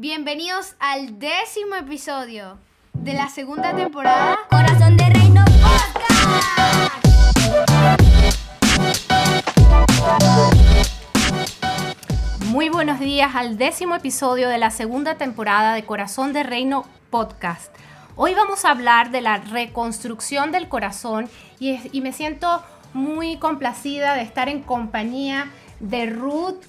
Bienvenidos al décimo episodio de la segunda temporada Corazón de Reino Podcast. Muy buenos días al décimo episodio de la segunda temporada de Corazón de Reino Podcast. Hoy vamos a hablar de la reconstrucción del corazón y, y me siento muy complacida de estar en compañía de Ruth.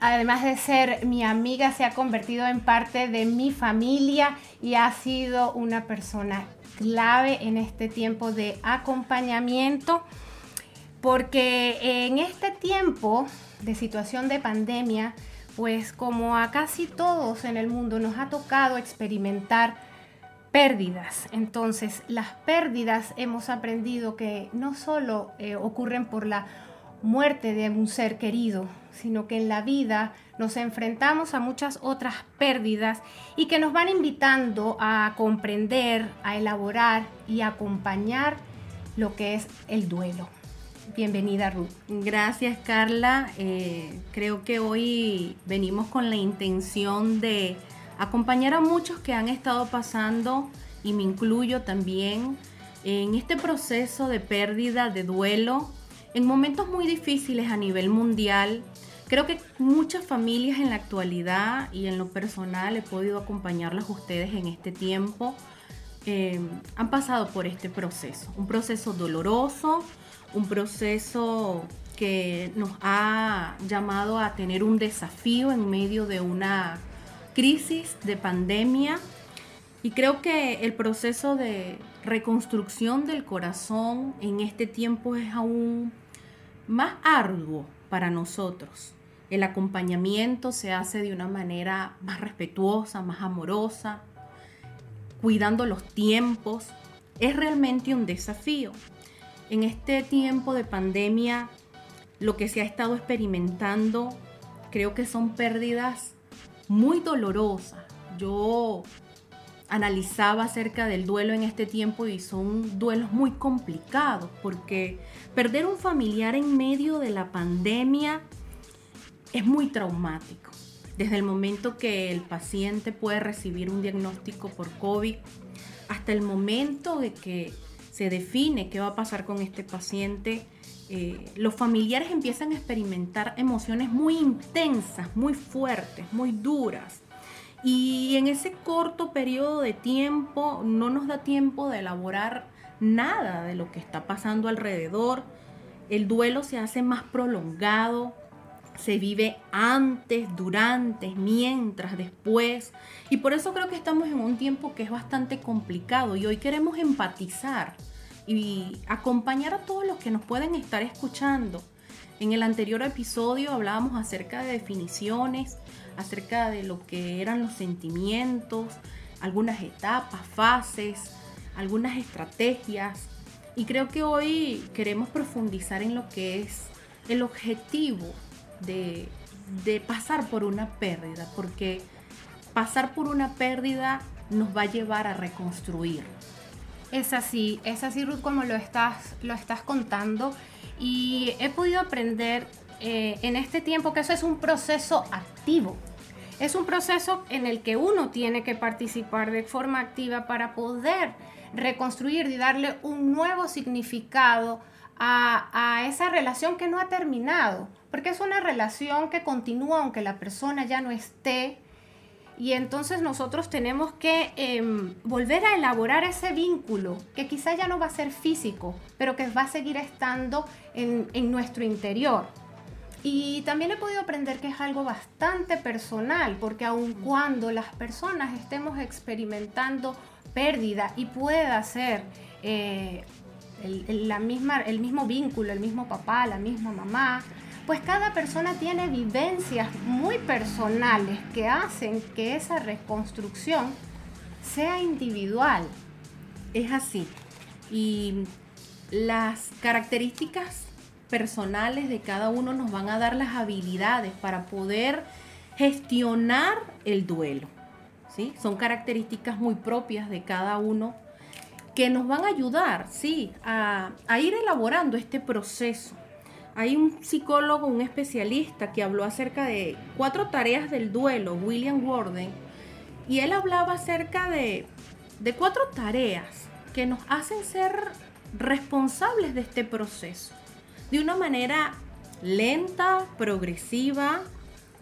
Además de ser mi amiga, se ha convertido en parte de mi familia y ha sido una persona clave en este tiempo de acompañamiento porque en este tiempo de situación de pandemia, pues como a casi todos en el mundo nos ha tocado experimentar pérdidas. Entonces, las pérdidas hemos aprendido que no solo eh, ocurren por la muerte de un ser querido, sino que en la vida nos enfrentamos a muchas otras pérdidas y que nos van invitando a comprender, a elaborar y a acompañar lo que es el duelo. Bienvenida Ruth. Gracias Carla. Eh, creo que hoy venimos con la intención de acompañar a muchos que han estado pasando, y me incluyo también, en este proceso de pérdida, de duelo, en momentos muy difíciles a nivel mundial. Creo que muchas familias en la actualidad y en lo personal he podido acompañarlas ustedes en este tiempo. eh, han pasado por este proceso, un proceso doloroso, un proceso que nos ha llamado a tener un desafío en medio de una crisis de pandemia. Y creo que el proceso de reconstrucción del corazón en este tiempo es aún más arduo para nosotros. El acompañamiento se hace de una manera más respetuosa, más amorosa, cuidando los tiempos. Es realmente un desafío. En este tiempo de pandemia, lo que se ha estado experimentando, creo que son pérdidas muy dolorosas. Yo analizaba acerca del duelo en este tiempo y son duelos muy complicados porque perder un familiar en medio de la pandemia es muy traumático. Desde el momento que el paciente puede recibir un diagnóstico por COVID hasta el momento de que se define qué va a pasar con este paciente, eh, los familiares empiezan a experimentar emociones muy intensas, muy fuertes, muy duras. Y en ese corto periodo de tiempo no nos da tiempo de elaborar nada de lo que está pasando alrededor. El duelo se hace más prolongado, se vive antes, durante, mientras, después. Y por eso creo que estamos en un tiempo que es bastante complicado y hoy queremos empatizar y acompañar a todos los que nos pueden estar escuchando. En el anterior episodio hablábamos acerca de definiciones, acerca de lo que eran los sentimientos, algunas etapas, fases, algunas estrategias. Y creo que hoy queremos profundizar en lo que es el objetivo de, pasar por una pérdida, porque pasar por una pérdida nos va a llevar a reconstruir. Es así, es así Ruth como lo estás, lo estás contando y he podido aprender eh, en este tiempo que eso es un proceso activo. Es un proceso en el que uno tiene que participar de forma activa para poder reconstruir y darle un nuevo significado a, a esa relación que no ha terminado, porque es una relación que continúa aunque la persona ya no esté y entonces nosotros tenemos que em, volver a elaborar ese vínculo que quizá ya no va a ser físico, pero que va a seguir estando en, en nuestro interior. Y también he podido aprender que es algo bastante personal, porque aun cuando las personas estemos experimentando pérdida y pueda ser eh, el, el- la misma, el mismo vínculo, el mismo papá, la misma mamá, pues cada persona tiene vivencias muy personales que hacen que esa reconstrucción sea individual. Es así. Y las características personales de cada uno nos van a dar las habilidades para poder gestionar el duelo. ¿sí? Son características muy propias de cada uno que nos van a ayudar, sí, a, a ir elaborando este proceso. Hay un psicólogo, un especialista que habló acerca de cuatro tareas del duelo, William Warden, y él hablaba acerca de, de cuatro tareas que nos hacen ser responsables de este proceso de una manera lenta, progresiva,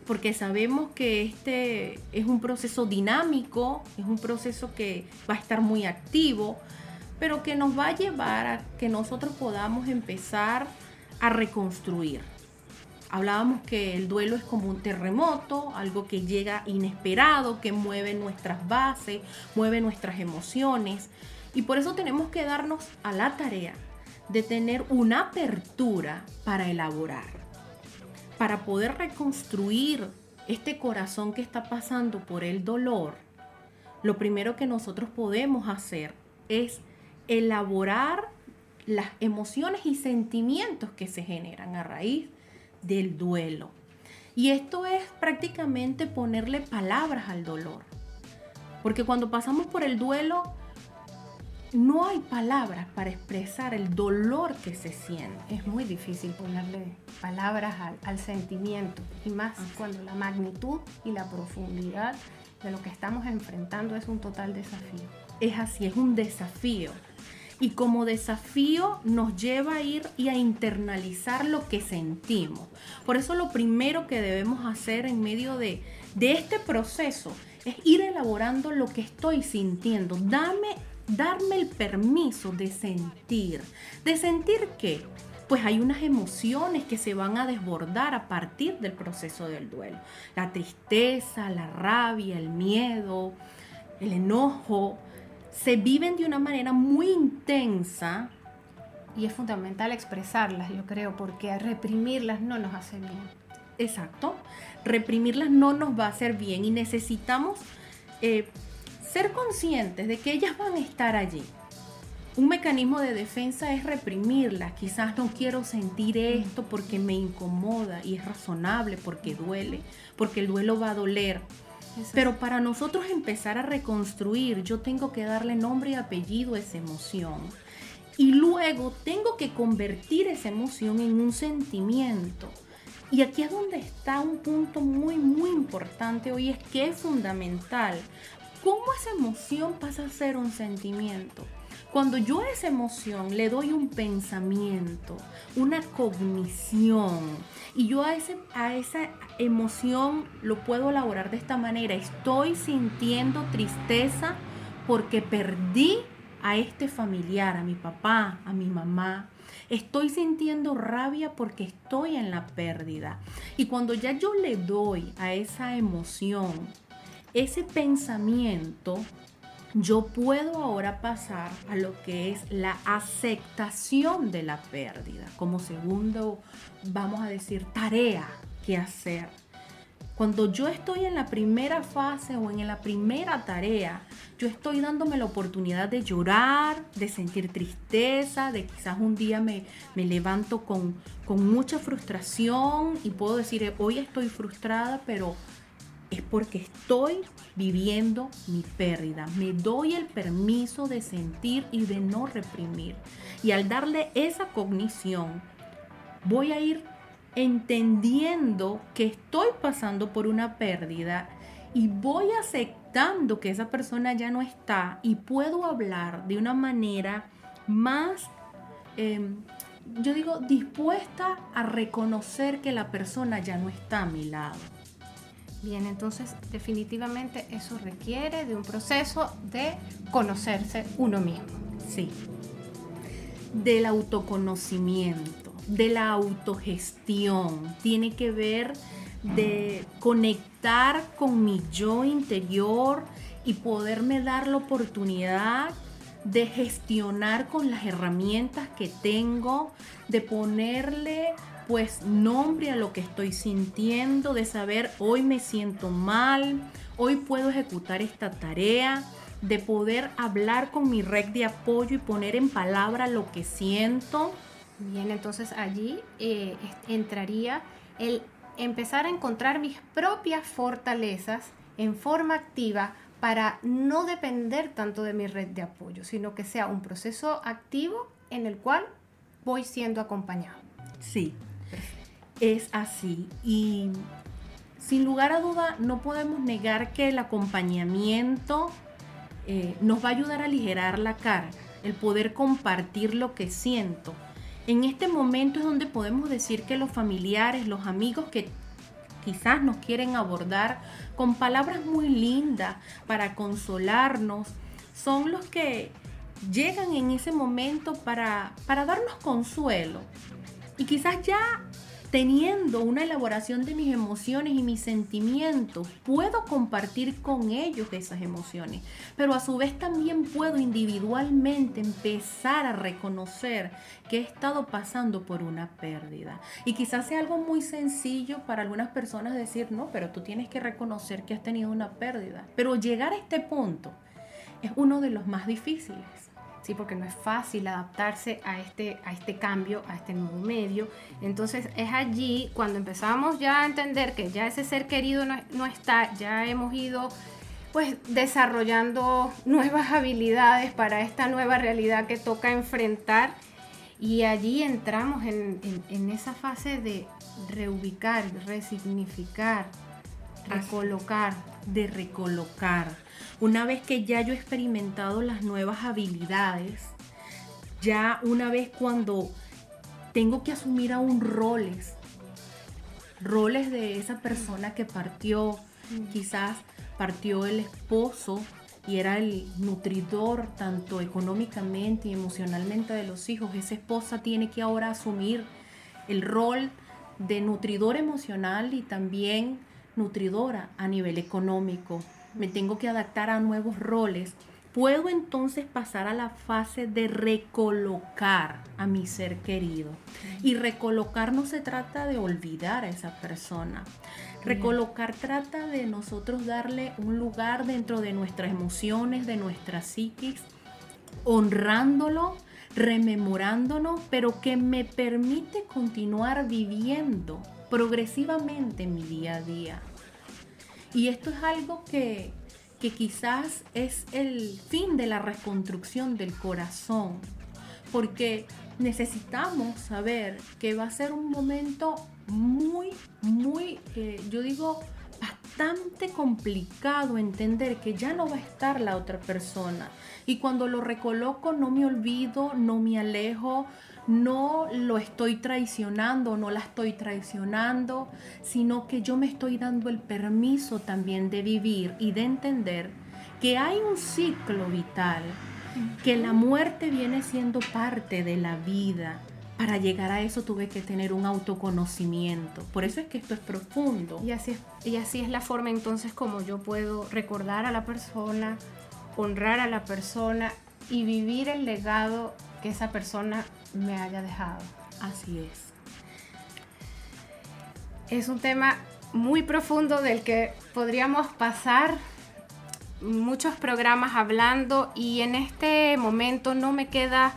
porque sabemos que este es un proceso dinámico, es un proceso que va a estar muy activo, pero que nos va a llevar a que nosotros podamos empezar a reconstruir. Hablábamos que el duelo es como un terremoto, algo que llega inesperado, que mueve nuestras bases, mueve nuestras emociones. Y por eso tenemos que darnos a la tarea de tener una apertura para elaborar, para poder reconstruir este corazón que está pasando por el dolor. Lo primero que nosotros podemos hacer es elaborar las emociones y sentimientos que se generan a raíz del duelo. Y esto es prácticamente ponerle palabras al dolor. Porque cuando pasamos por el duelo, no hay palabras para expresar el dolor que se siente. Es muy difícil ponerle palabras al, sentimiento y más cuando la magnitud y la profundidad de lo que estamos enfrentando es un total desafío. Es así, es un desafío. Y como desafío nos lleva a ir y a internalizar lo que sentimos. Por eso lo primero que debemos hacer en medio de, de este proceso es ir elaborando lo que estoy sintiendo. Dame darme el permiso de sentir. ¿De sentir qué? Pues hay unas emociones que se van a desbordar a partir del proceso del duelo. La tristeza, la rabia, el miedo, el enojo, se viven de una manera muy intensa. Y es fundamental expresarlas, yo creo, porque reprimirlas no nos hace bien. Exacto. Reprimirlas no nos va a hacer bien y necesitamos eh, ser conscientes de que ellas van a estar allí. Un mecanismo de defensa es reprimirlas. Quizás no quiero sentir esto porque me incomoda y es razonable porque duele, porque el duelo va a doler. Pero para nosotros empezar a reconstruir, yo tengo que darle nombre y apellido a esa emoción. Y luego tengo que convertir esa emoción en un sentimiento. Y aquí es donde está un punto muy, muy importante hoy, es que es fundamental ¿Cómo esa emoción pasa a ser un sentimiento? Cuando yo a esa emoción le doy un pensamiento, una cognición, y yo a, ese, a esa emoción lo puedo elaborar de esta manera, estoy sintiendo tristeza porque perdí a este familiar, a mi papá, a mi mamá. Estoy sintiendo rabia porque estoy en la pérdida. Y cuando ya yo le doy a esa emoción ese pensamiento, yo puedo ahora pasar a lo que es la aceptación de la pérdida, como segundo, vamos a decir, tarea que hacer. Cuando yo estoy en la primera fase o en la primera tarea, yo estoy dándome la oportunidad de llorar, de sentir tristeza, de quizás un día me, me levanto con, con mucha frustración y puedo decir, hoy estoy frustrada, pero es porque estoy viviendo mi pérdida. Me doy el permiso de sentir y de no reprimir. Y al darle esa cognición, voy a ir entendiendo que estoy pasando por una pérdida y voy aceptando que esa persona ya no está y puedo hablar de una manera más, em, yo digo, dispuesta a reconocer que la persona ya no está a mi lado. Bien, entonces definitivamente eso requiere de un proceso de conocerse uno mismo. Sí. Del autoconocimiento, de la autogestión. Tiene que ver de conectar con mi yo interior y poderme dar la oportunidad de gestionar con las herramientas que tengo, de ponerle pues nombre a lo que estoy sintiendo, de saber hoy me siento mal, hoy puedo ejecutar esta tarea, de poder hablar con mi red de apoyo y poner en palabra lo que siento. Bien, entonces allí eh, entraría el empezar a encontrar mis propias fortalezas en forma activa para no depender tanto de mi red de apoyo, sino que sea un proceso activo en el cual voy siendo acompañado. Sí, es así. Y sin lugar a duda no podemos negar que el acompañamiento eh, nos va a ayudar a aligerar la carga, el poder compartir lo que siento. En este momento es donde podemos decir que los familiares, los amigos que quizás nos quieren abordar con palabras muy lindas para consolarnos, son los que llegan en ese momento para, para darnos consuelo. Y quizás ya teniendo una elaboración de mis emociones y mis sentimientos, puedo compartir con ellos esas emociones, pero a su vez también puedo individualmente empezar a reconocer que he estado pasando por una pérdida. Y quizás sea algo muy sencillo para algunas personas decir, no, pero tú tienes que reconocer que has tenido una pérdida. Pero llegar a este punto es uno de los más difíciles. Sí, porque no es fácil adaptarse a este, a este cambio, a este nuevo medio. Entonces es allí cuando empezamos ya a entender que ya ese ser querido no, no está, ya hemos ido pues desarrollando nuevas habilidades para esta nueva realidad que toca enfrentar y allí entramos en, en- en esa fase de reubicar, resignificar, recolocar. de recolocar. Una vez que ya yo he experimentado las nuevas habilidades, ya una vez cuando tengo que asumir aún roles, roles de esa persona que partió, quizás partió el esposo y era el nutridor tanto económicamente y emocionalmente de los hijos, esa esposa tiene que ahora asumir el rol de nutridor emocional y también nutridora a nivel económico. Me tengo que adaptar a nuevos roles. Puedo entonces pasar a la fase de recolocar a mi ser querido. Y recolocar no se trata de olvidar a esa persona. Recolocar trata de nosotros darle un lugar dentro de nuestras emociones, de nuestra psiquis, honrándolo, rememorándonos, pero que me permite continuar viviendo progresivamente en mi día a día. Y esto es algo que, que quizás es el fin de la reconstrucción del corazón, porque necesitamos saber que va a ser un momento muy, muy, eh, yo digo, bastante complicado entender que ya no va a estar la otra persona. Y cuando lo recoloco no me olvido, no me alejo, no lo estoy traicionando, no la estoy traicionando, sino que yo me estoy dando el permiso también de vivir y de entender que hay un ciclo vital, que la muerte viene siendo parte de la vida. Para llegar a eso tuve que tener un autoconocimiento. Por eso es que esto es profundo. Y así, es, y así es la forma entonces como yo puedo recordar a la persona, honrar a la persona y vivir el legado que esa persona me haya dejado. Así es. Es un tema muy profundo del que podríamos pasar muchos programas hablando y en este momento no me queda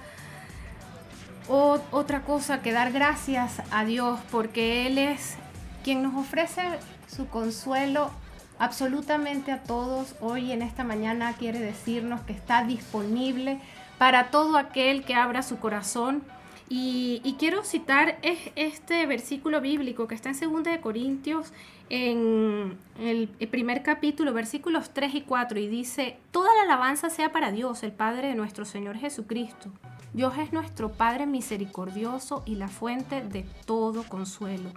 o- otra cosa que dar gracias a Dios porque Él es quien nos ofrece su consuelo absolutamente a todos. Hoy en esta mañana quiere decirnos que está disponible para todo aquel que abra su corazón. Y, quiero citar es- este versículo bíblico que está en 2 de Corintios en el, el primer capítulo, versículos 3 y 4, y dice, Toda la alabanza sea para Dios, el Padre de nuestro Señor Jesucristo. Dios es nuestro Padre misericordioso y la fuente de todo consuelo.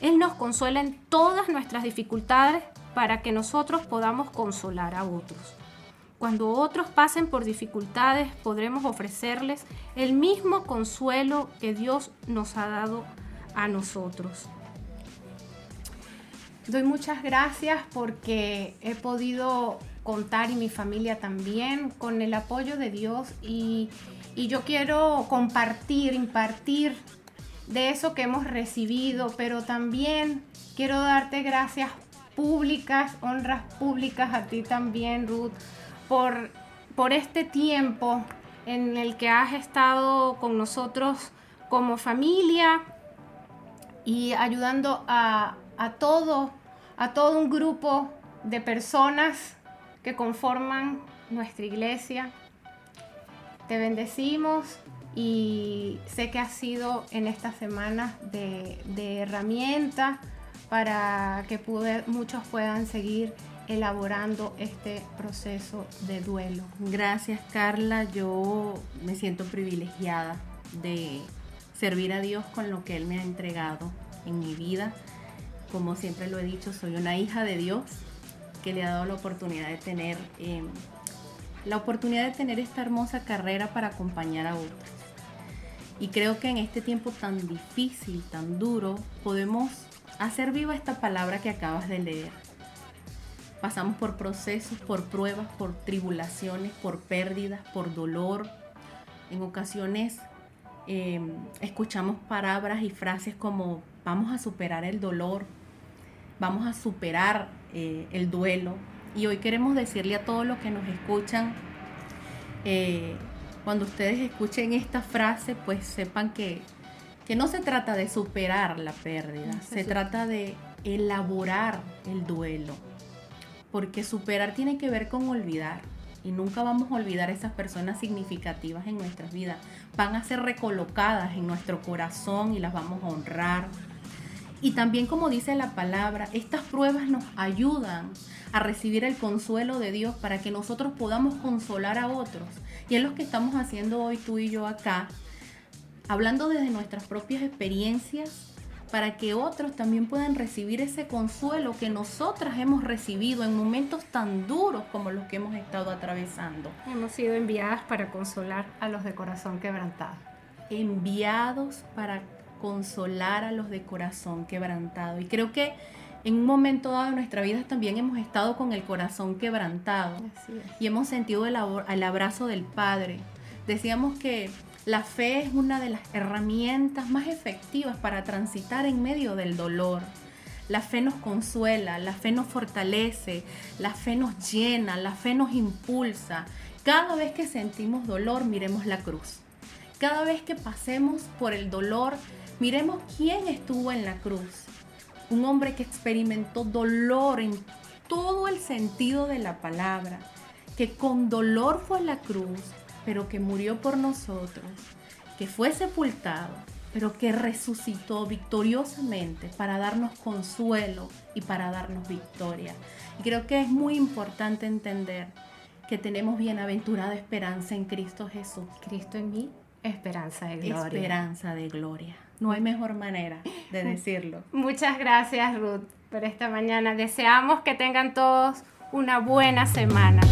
Él nos consuela en todas nuestras dificultades para que nosotros podamos consolar a otros. Cuando otros pasen por dificultades, podremos ofrecerles el mismo consuelo que Dios nos ha dado a nosotros. Doy muchas gracias porque he podido contar y mi familia también con el apoyo de Dios y, y yo quiero compartir, impartir de eso que hemos recibido, pero también quiero darte gracias públicas, honras públicas a ti también, Ruth, por, por este tiempo en el que has estado con nosotros como familia y ayudando a, a todo, a todo un grupo de personas que conforman nuestra iglesia. Te bendecimos y sé que has sido en estas semanas de, de herramienta para que muchos puedan seguir elaborando este proceso de duelo. Gracias Carla, yo me siento privilegiada de servir a Dios con lo que Él me ha entregado en mi vida. Como siempre lo he dicho, soy una hija de Dios que le ha dado la oportunidad de tener eh, la oportunidad de tener esta hermosa carrera para acompañar a otros. Y creo que en este tiempo tan difícil, tan duro, podemos hacer viva esta palabra que acabas de leer. Pasamos por procesos, por pruebas, por tribulaciones, por pérdidas, por dolor. En ocasiones eh, escuchamos palabras y frases como vamos a superar el dolor, vamos a superar eh, el duelo. Y hoy queremos decirle a todos los que nos escuchan, eh, cuando ustedes escuchen esta frase, pues sepan que, que no se trata de superar la pérdida, No se trata de elaborar el duelo. Porque superar tiene que ver con olvidar. Y nunca vamos a olvidar esas personas significativas en nuestras vidas. Van a ser recolocadas en nuestro corazón y las vamos a honrar. Y también como dice la palabra, estas pruebas nos ayudan a recibir el consuelo de Dios para que nosotros podamos consolar a otros. Y es lo que estamos haciendo hoy tú y yo acá, hablando desde nuestras propias experiencias para que otros también puedan recibir ese consuelo que nosotras hemos recibido en momentos tan duros como los que hemos estado atravesando. Hemos sido enviadas para consolar a los de corazón quebrantado. enviados para consolar a los de corazón quebrantado. Y creo que en un momento dado de nuestra vida también hemos estado con el corazón quebrantado y hemos sentido el, el abrazo del Padre. Decíamos que la fe es una de las herramientas más efectivas para transitar en medio del dolor. La fe nos consuela, la fe nos fortalece, la fe nos llena, la fe nos impulsa. Cada vez que sentimos dolor, miremos la cruz. Cada vez que pasemos por el dolor, miremos quién estuvo en la cruz. Un hombre que experimentó dolor en todo el sentido de la palabra, que con dolor fue a la cruz, pero que murió por nosotros, que fue sepultado, pero que resucitó victoriosamente para darnos consuelo y para darnos victoria. Y creo que es muy importante entender que tenemos bienaventurada esperanza en Cristo Jesús. Cristo en mí, esperanza de gloria. Esperanza de gloria. No hay mejor manera de decirlo. Muchas gracias Ruth por esta mañana. Deseamos que tengan todos una buena semana.